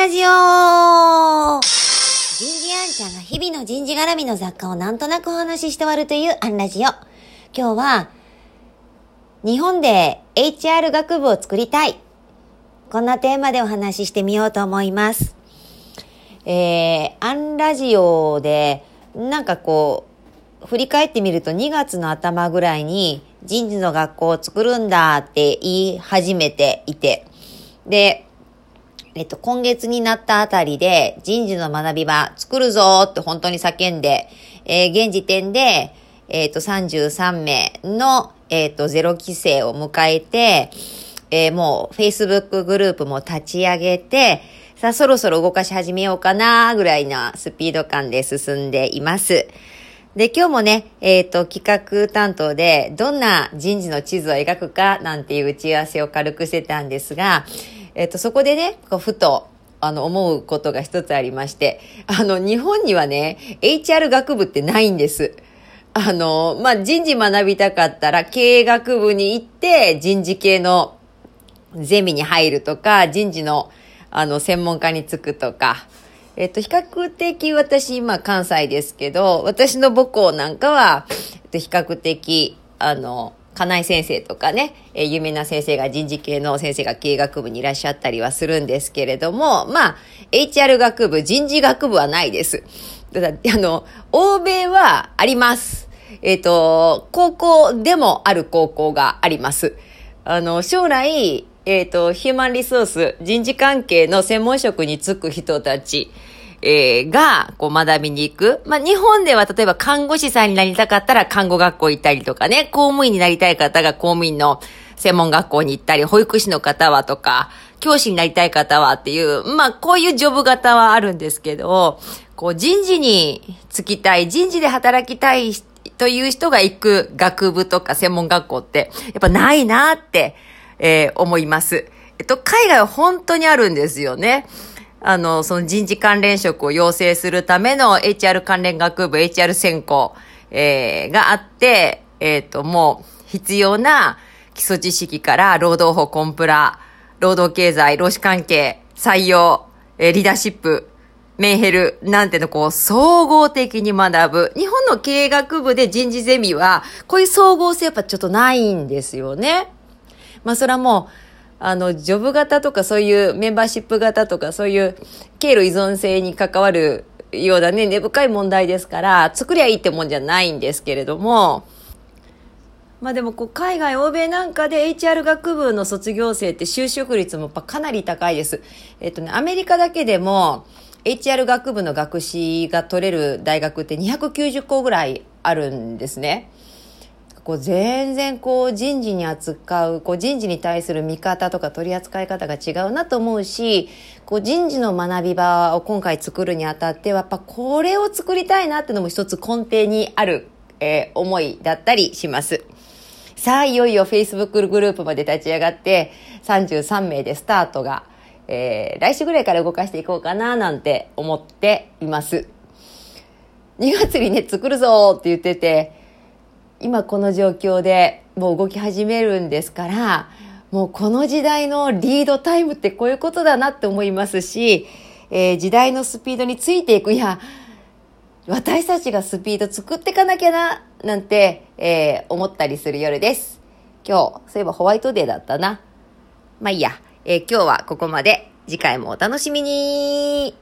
ラジオ人事アンちゃんが日々の人事絡みの雑貨をなんとなくお話しして終わるというアンラジオ。今日は、日本で HR 学部を作りたい。こんなテーマでお話ししてみようと思います。えー、アンラジオで、なんかこう、振り返ってみると2月の頭ぐらいに人事の学校を作るんだって言い始めていて、で、えっと、今月になったあたりで人事の学び場作るぞって本当に叫んで、えー現時点で、えっと、33名の、えっと、ゼロ規制を迎えて、えーもう Facebook グループも立ち上げて、さあそろそろ動かし始めようかなぐらいなスピード感で進んでいます。で、今日もね、えっ、と、企画担当で、どんな人事の地図を描くかなんていう打ち合わせを軽くしてたんですが、えっ、と、そこでね、こうふと、あの、思うことが一つありまして、あの、日本にはね、HR 学部ってないんです。あの、まあ、人事学びたかったら、経営学部に行って、人事系のゼミに入るとか、人事の、あの、専門家に就くとか、えっと、比較的私今関西ですけど、私の母校なんかは、えっと、比較的、あの、金井先生とかね、えー有名な先生が人事系の先生が経営学部にいらっしゃったりはするんですけれども、まあ、HR 学部、人事学部はないです。ただ、あの、欧米はあります。えっ、と、高校でもある高校があります。あの、将来、えっ、と、ヒューマンリソース、人事関係の専門職に就く人たち、えーが、こう学びに行く。まあ、日本では例えば看護師さんになりたかったら看護学校行ったりとかね、公務員になりたい方が公務員の専門学校に行ったり、保育士の方はとか、教師になりたい方はっていう、まあ、こういうジョブ型はあるんですけど、こう人事に就きたい、人事で働きたいという人が行く学部とか専門学校って、やっぱないなって、えー思います。えっと、海外は本当にあるんですよね。あの、その人事関連職を養成するための HR 関連学部、HR 専攻、えーがあって、えっ、と、もう必要な基礎知識から労働法、コンプラ、労働経済、労使関係、採用、えーリーダーシップ、メンヘルなんてのこう総合的に学ぶ。日本の経営学部で人事ゼミは、こういう総合性やっぱちょっとないんですよね。まあそれはもう、あの、ジョブ型とかそういうメンバーシップ型とかそういう経路依存性に関わるようなね、根深い問題ですから、作りゃいいってもんじゃないんですけれども、まあでもこう海外、欧米なんかで HR 学部の卒業生って就職率もかなり高いです。えっとね、アメリカだけでも HR 学部の学士が取れる大学って290校ぐらいあるんですね。こう全然こう人事に扱う、こう人事に対する見方とか取り扱い方が違うなと思うし、こう人事の学び場を今回作るにあたっては、やっぱこれを作りたいなっていうのも一つ根底にある、えー思いだったりします。さあ、いよいよ Facebook グループまで立ち上がって、33名でスタートが、えー来週ぐらいから動かしていこうかななんて思っています。2月にね、作るぞって言ってて、今この状況でもう動き始めるんですから、もうこの時代のリードタイムってこういうことだなって思いますし、えー時代のスピードについていく、いや、私たちがスピード作っていかなきゃな、なんて、えー思ったりする夜です。今日、そういえばホワイトデーだったな。まあいいや、えー今日はここまで。次回もお楽しみに